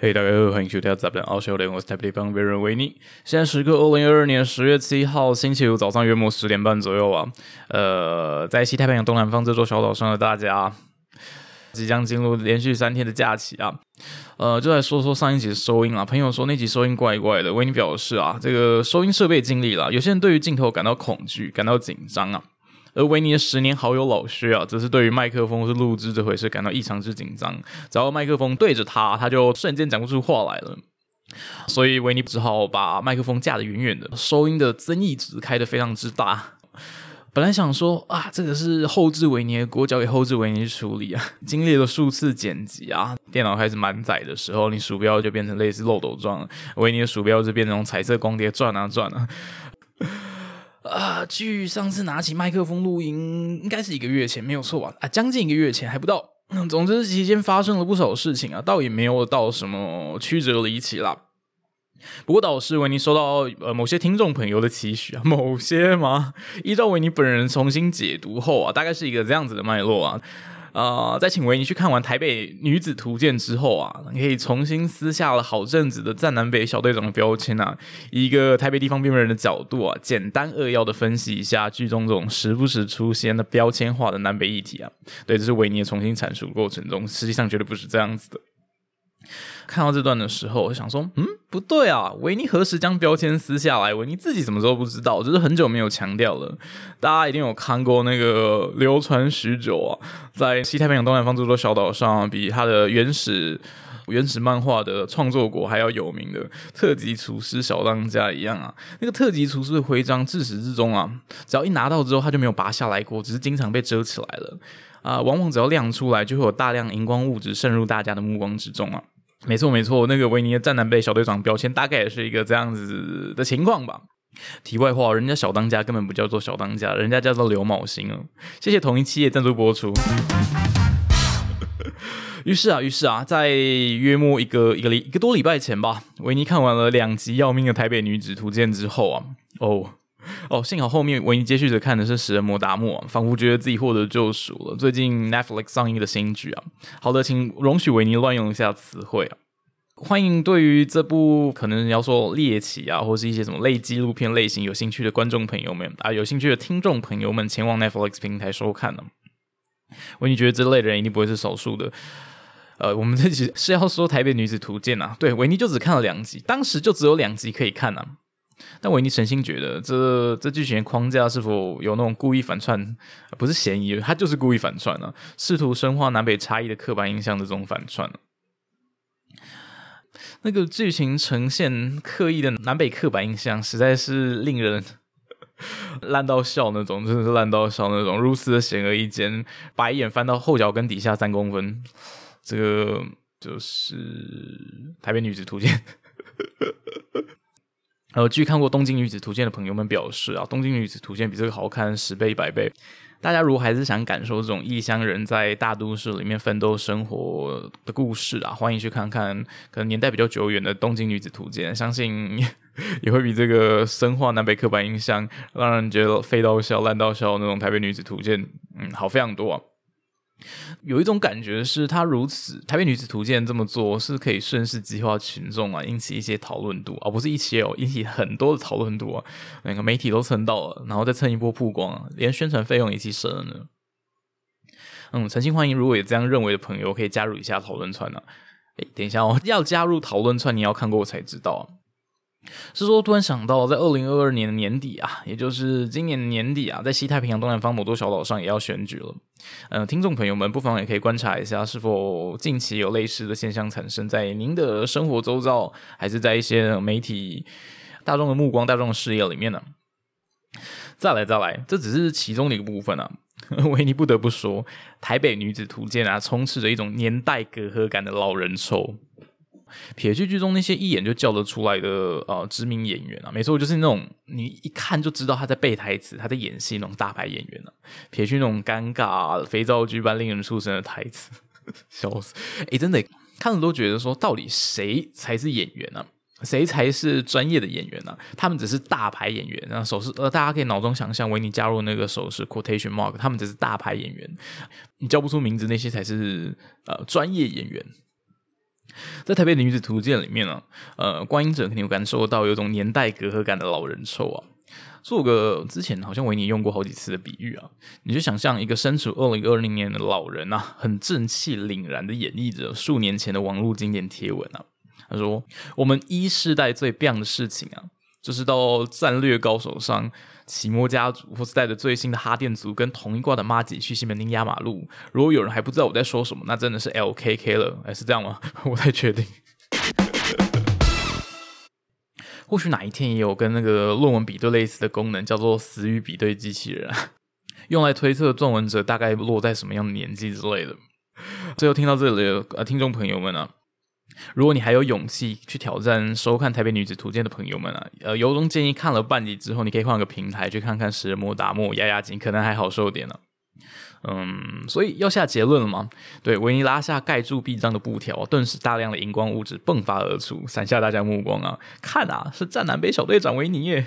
嘿，大家好，欢迎收听《杂谈奥秀联》，我是台北方别人维尼。现在时刻二零二二年十月七号星期五早上约莫十点半左右啊。呃，在西太平洋东南方这座小岛上的大家，即将进入连续三天的假期啊。呃，就来说说上一集的收音啊。朋友说那集收音怪怪的，维尼表示啊，这个收音设备尽力了。有些人对于镜头感到恐惧，感到紧张啊。而维尼的十年好友老薛啊，则是对于麦克风是录制这回事感到异常之紧张。只要麦克风对着他，他就瞬间讲不出话来了。所以维尼只好把麦克风架得远远的，收音的增益值开得非常之大。本来想说啊，这个是后置维尼的锅，交给后置维尼处理啊。经历了数次剪辑啊，电脑开始满载的时候，你鼠标就变成类似漏斗状，维尼的鼠标就变成彩色光碟转啊转啊。啊，据上次拿起麦克风录音，应该是一个月前，没有错吧？啊，将近一个月前还不到。总之期间发生了不少事情啊，倒也没有到什么曲折离奇啦。不过导师维尼收到呃某些听众朋友的期许啊，某些吗？依照维尼本人重新解读后啊，大概是一个这样子的脉络啊。啊，在请维尼去看完《台北女子图鉴》之后啊，你可以重新撕下了好阵子的站南北小队长的标签啊，以一个台北地方边缘人的角度啊，简单扼要的分析一下剧中这种时不时出现的标签化的南北议题啊。对，这是维尼的重新阐述过程中，实际上绝对不是这样子的。看到这段的时候，我想说，嗯，不对啊，维尼何时将标签撕下来？维尼自己什么时候不知道？只是很久没有强调了。大家一定有看过那个流传许久啊，在西太平洋东南方这座小岛上，比他的原始原始漫画的创作国还要有名的特级厨师小当家一样啊。那个特级厨师的徽章，自始至终啊，只要一拿到之后，他就没有拔下来过，只是经常被遮起来了啊。往往只要亮出来，就会有大量荧光物质渗入大家的目光之中啊。没错，没错，那个维尼的战南北小队长标签大概也是一个这样子的情况吧。题外话，人家小当家根本不叫做小当家，人家叫做刘茂兴哦。谢谢同一企业赞助播出。于是啊，于是啊，在约莫一个一个礼一个多礼拜前吧，维尼看完了两集要命的《台北女子图鉴》之后啊，哦。哦，幸好后面维尼接续着看的是《食人魔达莫》，仿佛觉得自己获得救赎了。最近 Netflix 上映的新剧啊，好的，请容许维尼乱用一下词汇啊。欢迎对于这部可能要说猎奇啊，或是一些什么类纪录片类型有兴趣的观众朋友们啊，有兴趣的听众朋友们前往 Netflix 平台收看呢。维尼觉得这类的人一定不会是少数的。呃，我们这集是要说《台北女子图鉴》啊，对，维尼就只看了两集，当时就只有两集可以看啊。但维尼诚心觉得，这这剧情框架是否有那种故意反串？不是嫌疑，他就是故意反串啊，试图深化南北差异的刻板印象的这种反串啊那个剧情呈现刻意的南北刻板印象，实在是令人 烂到笑那种，真的是烂到笑那种，如此的显而易见，白眼翻到后脚跟底下三公分。这个就是《台北女子图鉴》。呃，据看过《东京女子图鉴》的朋友们表示啊，《东京女子图鉴》比这个好看十倍、百倍。大家如果还是想感受这种异乡人在大都市里面奋斗生活的故事啊，欢迎去看看可能年代比较久远的《东京女子图鉴》，相信 也会比这个深化南北刻板印象，让人觉得废到笑、烂到笑那种《台北女子图鉴》嗯好非常多啊。有一种感觉是，他如此《台北女子图鉴》这么做是可以顺势激化群众啊，引起一些讨论度，而不是一起哦，引起很多的讨论度啊。那个媒体都蹭到了，然后再蹭一波曝光，连宣传费用一起省了呢。嗯，诚心欢迎，如果有这样认为的朋友，可以加入一下讨论串呢。哎，等一下哦，要加入讨论串，你要看过我才知道。是说，突然想到，在二零二二年的年底啊，也就是今年年底啊，在西太平洋东南方某座小岛上也要选举了。呃，听众朋友们不妨也可以观察一下，是否近期有类似的现象产生在您的生活周遭，还是在一些媒体大众的目光、大众的视野里面呢？再来，再来，这只是其中的一个部分啊。维尼不得不说，《台北女子图鉴》啊，充斥着一种年代隔阂感的老人臭。撇去剧中那些一眼就叫得出来的呃知名演员啊，没错，就是那种你一看就知道他在背台词、他在演戏那种大牌演员啊。撇去那种尴尬、肥皂剧般令人出神的台词，笑死！哎，真的看了都觉得说，到底谁才是演员呢？谁才是专业的演员呢？他们只是大牌演员，啊手势呃，大家可以脑中想象，维尼加入那个手势 quotation mark，他们只是大牌演员，你叫不出名字那些才是呃专业演员。在台北的女子图鉴里面呢，呃，观影者肯定有感受到有种年代隔阂感的老人臭啊。做个之前好像维尼用过好几次的比喻啊，你就想象一个身处二零二零年的老人啊，很正气凛然的演绎着数年前的网络经典贴文啊。他说：“我们一世代最棒的事情啊，就是到战略高手上。”奇摩家族，或是带着最新的哈电族跟同一挂的妈吉去西门町压马路。如果有人还不知道我在说什么，那真的是 LKK 了。哎，是这样吗？我太确定。或许哪一天也有跟那个论文比对类似的功能，叫做死语比对机器人，用来推测撰文者大概落在什么样的年纪之类的。最后听到这里的呃听众朋友们啊。如果你还有勇气去挑战收看《台北女子图鉴》的朋友们啊，呃，由衷建议看了半集之后，你可以换个平台去看看《食人魔达摩压压惊》，可能还好受点呢。嗯，所以要下结论了吗？对，维尼拉下盖住壁章的布条，顿时大量的荧光物质迸发而出，闪下大家目光啊！看啊，是战南北小队长维尼耶！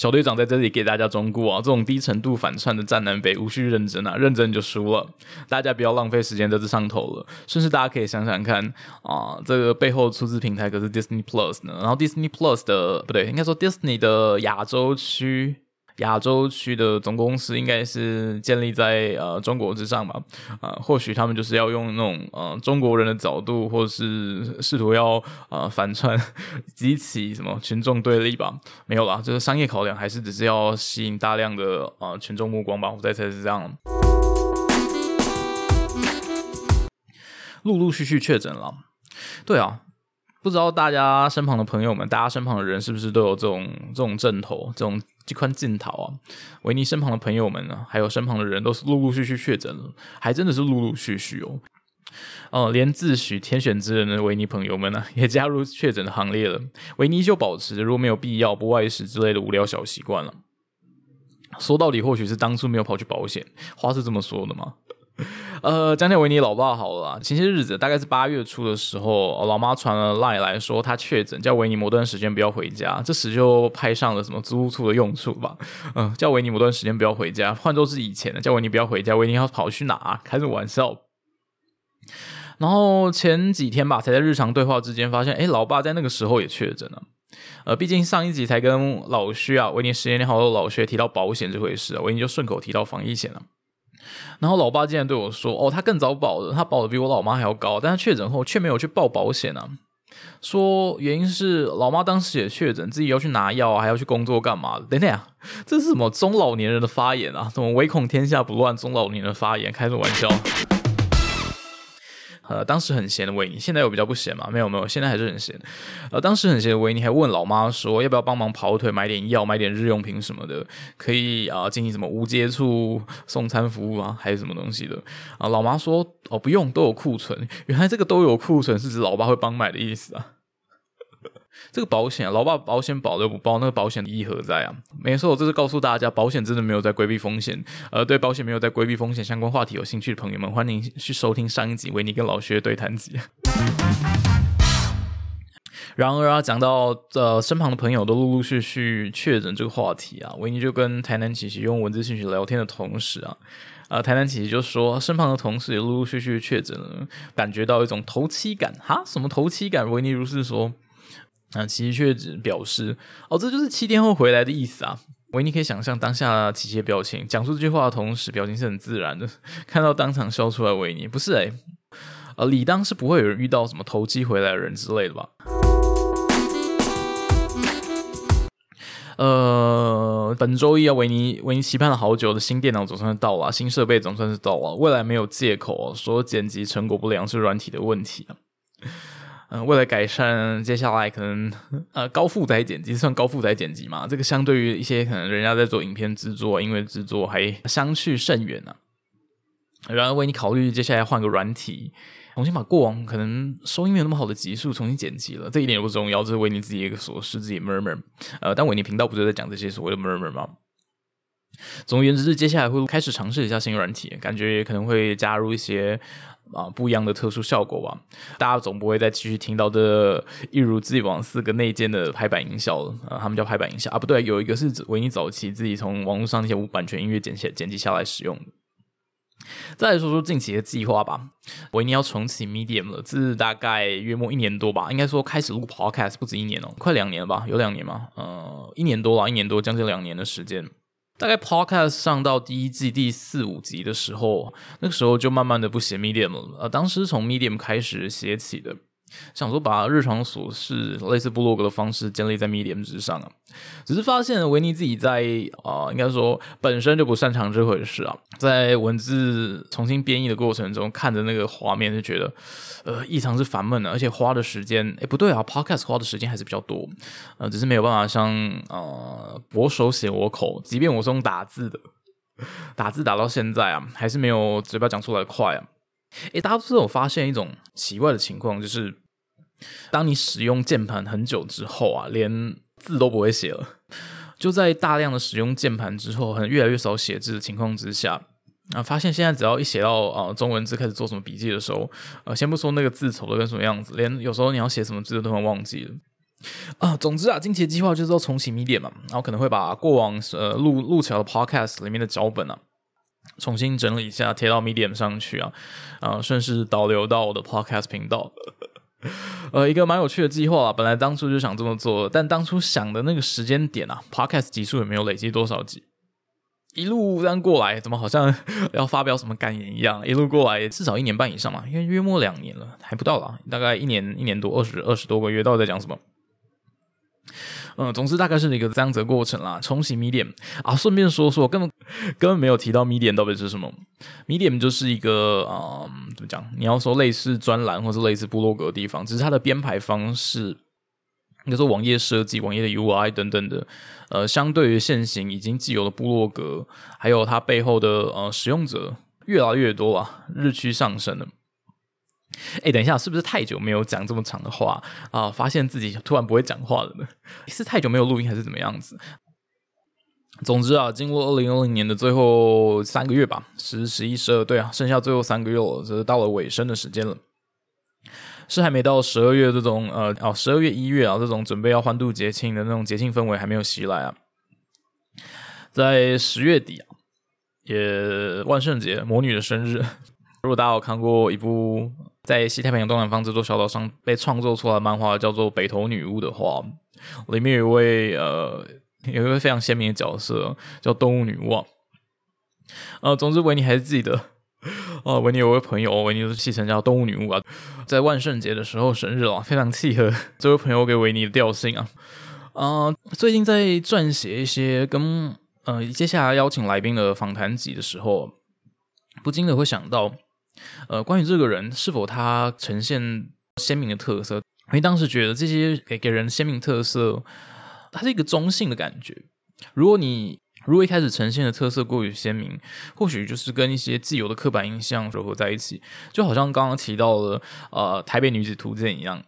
小队长在这里给大家忠告啊，这种低程度反串的战南北无需认真啊，认真就输了。大家不要浪费时间在这上头了。甚至大家可以想想看啊，这个背后出资平台可是 Disney Plus 呢，然后 Disney Plus 的不对，应该说 Disney 的亚洲区。亚洲区的总公司应该是建立在呃中国之上吧，啊，或许他们就是要用那种呃中国人的角度，或是试图要呃反串，激起什么群众对立吧？没有啦，这个商业考量还是只是要吸引大量的呃群众目光吧？我再猜是这样。陆陆续续确诊了，对啊。不知道大家身旁的朋友们，大家身旁的人是不是都有这种这种阵头，这种这款镜头啊？维尼身旁的朋友们呢，还有身旁的人，都是陆陆续续确诊了，还真的是陆陆续续哦。哦，连自诩天选之人的维尼朋友们呢，也加入确诊的行列了。维尼就保持着如果没有必要不外食之类的无聊小习惯了。说到底，或许是当初没有跑去保险，话是这么说的吗？呃，讲讲维尼老爸好了。前些日子大概是八月初的时候，老妈传了赖来说他确诊，叫维尼某段时间不要回家。这时就派上了什么租屋处的用处吧。嗯，叫维尼某段时间不要回家，换作是以前的，叫维尼不要回家，维尼要跑去哪？开什么玩笑？然后前几天吧，才在日常对话之间发现，哎，老爸在那个时候也确诊了。呃，毕竟上一集才跟老薛啊，维尼十年好老薛提到保险这回事啊，维尼就顺口提到防疫险了。然后老爸竟然对我说：“哦，他更早保的，他保的比我老妈还要高，但他确诊后却没有去报保险啊。说原因是老妈当时也确诊，自己要去拿药啊，还要去工作干嘛的？等等啊，这是什么中老年人的发言啊？怎么唯恐天下不乱，中老年人的发言？开什么玩笑？”呃，当时很闲的维尼，现在有比较不闲嘛？没有没有，现在还是很闲。呃，当时很闲的维尼还问老妈说，要不要帮忙跑腿，买点药，买点日用品什么的，可以啊，进行什么无接触送餐服务啊，还是什么东西的？啊，老妈说，哦，不用，都有库存。原来这个都有库存是指老爸会帮买的意思啊。这个保险，老爸保险保都不保，那个保险的意义何在啊？没错，这是告诉大家，保险真的没有在规避风险。呃，对保险没有在规避风险相关话题有兴趣的朋友们，欢迎去收听上一集维尼跟老薛对谈集。然而啊，讲到呃身旁的朋友都陆陆续续确诊这个话题啊，维尼就跟台南琪琪用文字信息聊天的同时啊，呃，台南琪琪就说身旁的同事也陆陆续续确诊了，感觉到一种头七感哈？什么头七感？维尼如是说。那琪琪却只表示：“哦，这就是七天后回来的意思啊。”维尼可以想象当下琪琪的表情，讲述这句话的同时，表情是很自然的。看到当场笑出来，维尼不是诶，呃，理当是不会有人遇到什么投机回来的人之类的吧？呃，本周一啊，维尼维尼期盼了好久的新电脑总算是到了，新设备总算是到了，未来没有借口说剪辑成果不良是软体的问题啊。嗯，为了改善，接下来可能呃高负载剪辑算高负载剪辑嘛？这个相对于一些可能人家在做影片制作、音乐制作还相去甚远呢。然而为你考虑接下来换个软体，重新把过往可能收音没有那么好的集数重新剪辑了，这一点也不重要，这是为你自己一个琐事，自己 murmur。呃，但维尼频道不就在讲这些所谓的 murmur 吗？总而言之，是接下来会开始尝试一下新软体，感觉也可能会加入一些。啊，不一样的特殊效果吧，大家总不会再继续听到这一如既往四个内建的排版音效了啊，他们叫排版音效啊，不对，有一个是维尼早期自己从网络上那些无版权音乐剪下剪辑下来使用的。再来说说近期的计划吧。维尼要重启 Medium 了，自大概约莫一年多吧，应该说开始录 Podcast 不止一年哦，快两年了吧？有两年吗？呃，一年多了，一年多，将近两年的时间。大概 Podcast 上到第一季第四五集的时候，那个时候就慢慢的不写 Medium 了。呃，当时从 Medium 开始写起的。想说把日常琐事类似部落格的方式建立在 Medium 之上啊，只是发现维尼自己在啊，应该说本身就不擅长这回事啊，在文字重新编译的过程中，看着那个画面就觉得呃异常是烦闷的，而且花的时间哎不对啊，Podcast 花的时间还是比较多，呃，只是没有办法像呃我手写我口，即便我是用打字的，打字打到现在啊，还是没有嘴巴讲出来快啊。诶，大家是有发现一种奇怪的情况，就是当你使用键盘很久之后啊，连字都不会写了。就在大量的使用键盘之后，很越来越少写字的情况之下，啊，发现现在只要一写到啊中文字开始做什么笔记的时候，呃，先不说那个字丑的跟什么样子，连有时候你要写什么字都会忘记了。啊，总之啊，近期的计划就是要重启 Medium 嘛，然后可能会把过往呃录录起来的 Podcast 里面的脚本啊。重新整理一下，贴到 Medium 上去啊，啊，顺势导流到我的 Podcast 频道。呃，一个蛮有趣的计划啊，本来当初就想这么做，但当初想的那个时间点啊，Podcast 集数也没有累积多少集，一路这样过来，怎么好像 要发表什么感言一样？一路过来至少一年半以上嘛，因为约莫两年了，还不到啦，大概一年一年多，二十二十多个月，到底在讲什么？嗯，总之大概是一个这样子的过程啦。重启 Medium 啊，顺便说说，根本根本没有提到 Medium 到底是什么。Medium 就是一个啊，怎么讲？你要说类似专栏或者类似部落格的地方，只是它的编排方式，应该说网页设计、网页的 UI 等等的，呃，相对于现行已经既有的部落格，还有它背后的呃使用者越来越多啊，日趋上升了。哎，等一下，是不是太久没有讲这么长的话啊？发现自己突然不会讲话了呢？是太久没有录音，还是怎么样子？总之啊，经过二零二零年的最后三个月吧，十、十一、十二，对啊，剩下最后三个月了，这是到了尾声的时间了。是还没到十二月这种呃哦，十二月一月啊这种准备要欢度节庆的那种节庆氛围还没有袭来啊。在十月底啊，也万圣节魔女的生日。如果大家有看过一部在西太平洋东南方这座小岛上被创作出来的漫画，叫做《北投女巫》的话，里面有一位呃，有一位非常鲜明的角色叫动物女巫。呃，总之维尼还是记得，哦，维尼有位朋友，维尼是戏称叫动物女巫啊，在万圣节的时候生日了，非常契合这位朋友给维尼的调性啊。啊，最近在撰写一些跟呃接下来邀请来宾的访谈集的时候，不禁的会想到。呃，关于这个人是否他呈现鲜明的特色，因为当时觉得这些给给人鲜明特色，它是一个中性的感觉。如果你如果一开始呈现的特色过于鲜明，或许就是跟一些既有的刻板印象融合在一起，就好像刚刚提到的呃《台北女子图鉴》一样，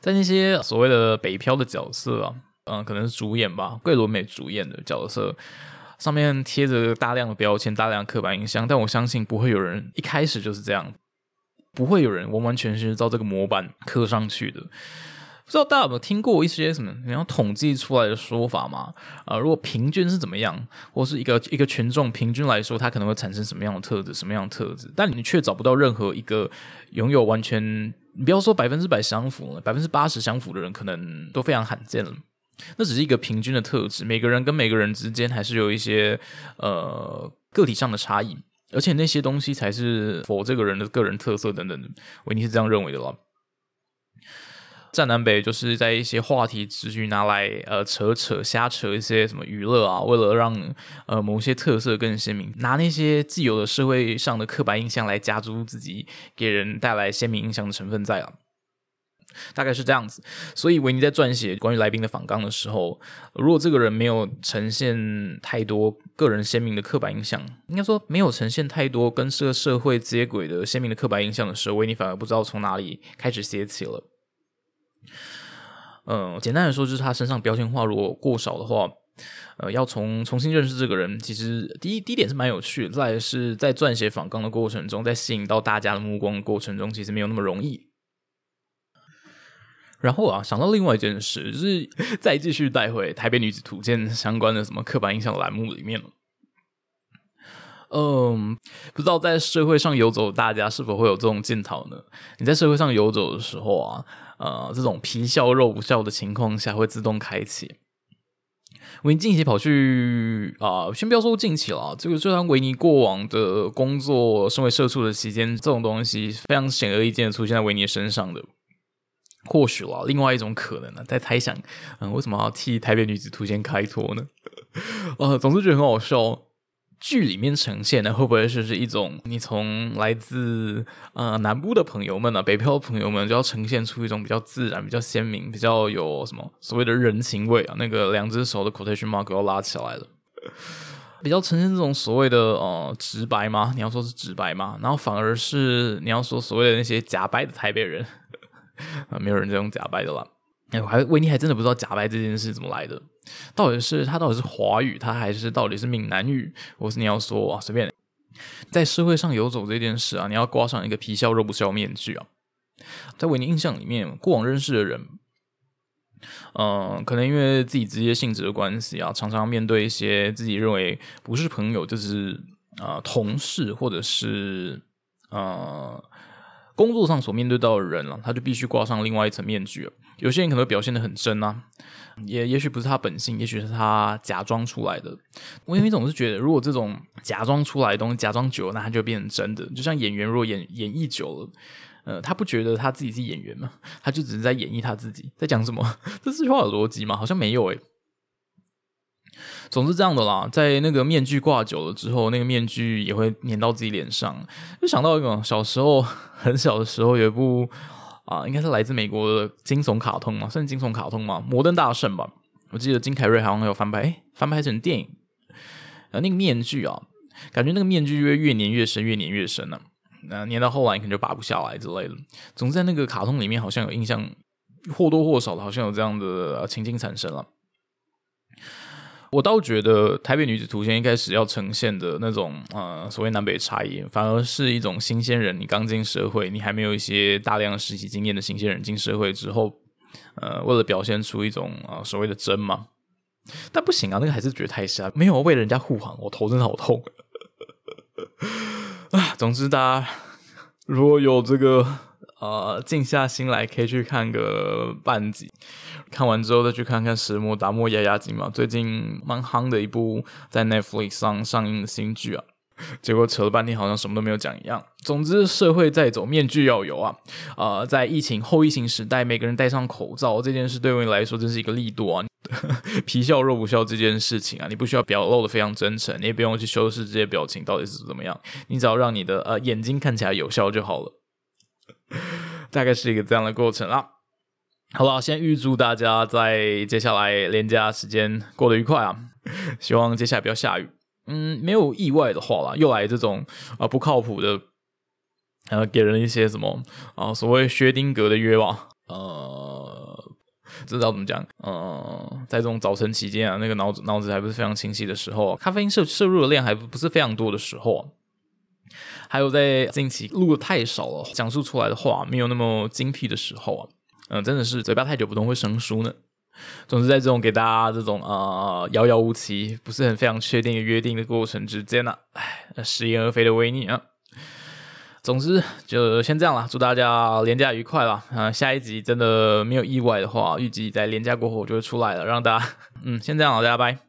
在那些所谓的北漂的角色啊，嗯，可能是主演吧，桂纶镁主演的角色。上面贴着大量的标签，大量刻板印象，但我相信不会有人一开始就是这样，不会有人完完全全照这个模板刻上去的。不知道大家有没有听过一些什么你要统计出来的说法吗？啊，如果平均是怎么样，或是一个一个群众平均来说，它可能会产生什么样的特质，什么样的特质？但你却找不到任何一个拥有完全，你不要说百分之百相符，百分之八十相符的人，可能都非常罕见了。那只是一个平均的特质，每个人跟每个人之间还是有一些呃个体上的差异，而且那些东西才是否这个人的个人特色等等的。维尼是这样认为的了。站南北就是在一些话题持续拿来呃扯扯瞎扯一些什么娱乐啊，为了让呃某些特色更鲜明，拿那些既有的社会上的刻板印象来加诸自己给人带来鲜明印象的成分在啊。大概是这样子，所以维尼在撰写关于来宾的访纲的时候，如果这个人没有呈现太多个人鲜明的刻板印象，应该说没有呈现太多跟这个社会接轨的鲜明的刻板印象的时候，维尼反而不知道从哪里开始写起了。嗯，简单的说，就是他身上标签化如果过少的话，呃，要从重新认识这个人，其实第一第一点是蛮有趣的，再是在撰写访纲的过程中，在吸引到大家的目光的过程中，其实没有那么容易。然后啊，想到另外一件事，就是再继续带回《台北女子图鉴》相关的什么刻板印象栏目里面了。嗯，不知道在社会上游走，大家是否会有这种镜头呢？你在社会上游走的时候啊，呃，这种皮笑肉不笑的情况下会自动开启。维尼近期跑去啊，先不要说近期了，这个就像维尼过往的工作，身为社畜的期间，这种东西非常显而易见的出现在维尼身上的。或许了，另外一种可能呢，在猜想，嗯，为什么要替台北女子图鉴开脱呢？呃，总之觉得很好笑。剧里面呈现的会不会是是一种你从来自呃南部的朋友们呢，北漂的朋友们就要呈现出一种比较自然、比较鲜明、比较有什么所谓的人情味啊？那个两只手的 quotation mark 要拉起来了，比较呈现这种所谓的呃直白吗？你要说是直白吗？然后反而是你要说所谓的那些假白的台北人啊，没有人在用假白的啦。哎，我还维尼还真的不知道假白这件事怎么来的。到底是他到底是华语，他还是到底是闽南语？或是你要说啊，随便在社会上游走这件事啊，你要挂上一个皮笑肉不笑面具啊。在维尼印象里面，过往认识的人，嗯，可能因为自己职业性质的关系啊，常常面对一些自己认为不是朋友，就是啊同事或者是呃工作上所面对到的人了，他就必须挂上另外一层面具。有些人可能表现的很真啊。也也许不是他本性，也许是他假装出来的。我因为总是觉得，如果这种假装出来的东西假装久了，那他就变成真的。就像演员，如果演演绎久了，呃，他不觉得他自己是演员吗？他就只是在演绎他自己，在讲什么？这句话有逻辑吗？好像没有诶。总是这样的啦，在那个面具挂久了之后，那个面具也会粘到自己脸上。就想到一个小时候 很小的时候有一部。啊，应该是来自美国的惊悚卡通嘛，算惊悚卡通嘛，《摩登大圣》吧。我记得金凯瑞好像有翻拍，翻拍成电影。那个面具啊，感觉那个面具越越粘越深，越粘越深了。那粘到后来，可能就拔不下来之类的。总之，在那个卡通里面，好像有印象，或多或少的，好像有这样的情境产生了。我倒觉得《台北女子图鉴》一开始要呈现的那种呃所谓南北差异，反而是一种新鲜人。你刚进社会，你还没有一些大量实习经验的新鲜人进社会之后，呃，为了表现出一种啊所谓的真嘛，但不行啊，那个还是觉得太瞎，没有为了人家护航，我头真的好痛啊！总之，大家如果有这个。呃，静下心来可以去看个半集，看完之后再去看看《石磨打磨压压惊》嘛，最近蛮夯的一部在 Netflix 上上映的新剧啊。结果扯了半天，好像什么都没有讲一样。总之，社会在走，面具要有啊。呃，在疫情后疫情时代，每个人戴上口罩这件事，对我来说真是一个力度啊。皮笑肉不笑这件事情啊，你不需要表露的非常真诚，你也不用去修饰这些表情到底是怎么样，你只要让你的呃眼睛看起来有效就好了。大概是一个这样的过程啦。好了，先预祝大家在接下来连假时间过得愉快啊！希望接下来不要下雨。嗯，没有意外的话啦，又来这种啊不靠谱的，呃，给人一些什么啊所谓薛定格的约望。呃，知道怎么讲？呃，在这种早晨期间啊，那个脑子脑子还不是非常清晰的时候，咖啡因摄摄入的量还不是非常多的时候。还有在近期录的太少了，讲述出来的话没有那么精辟的时候啊，嗯，真的是嘴巴太久不动会生疏呢。总之，在这种给大家这种啊遥遥无期、不是很非常确定的约定的过程之间呢，唉，食言而肥的维尼啊。总之，就先这样了，祝大家连假愉快了啊！下一集真的没有意外的话，预计在连假过后就会出来了，让大家嗯，先这样了，大家拜。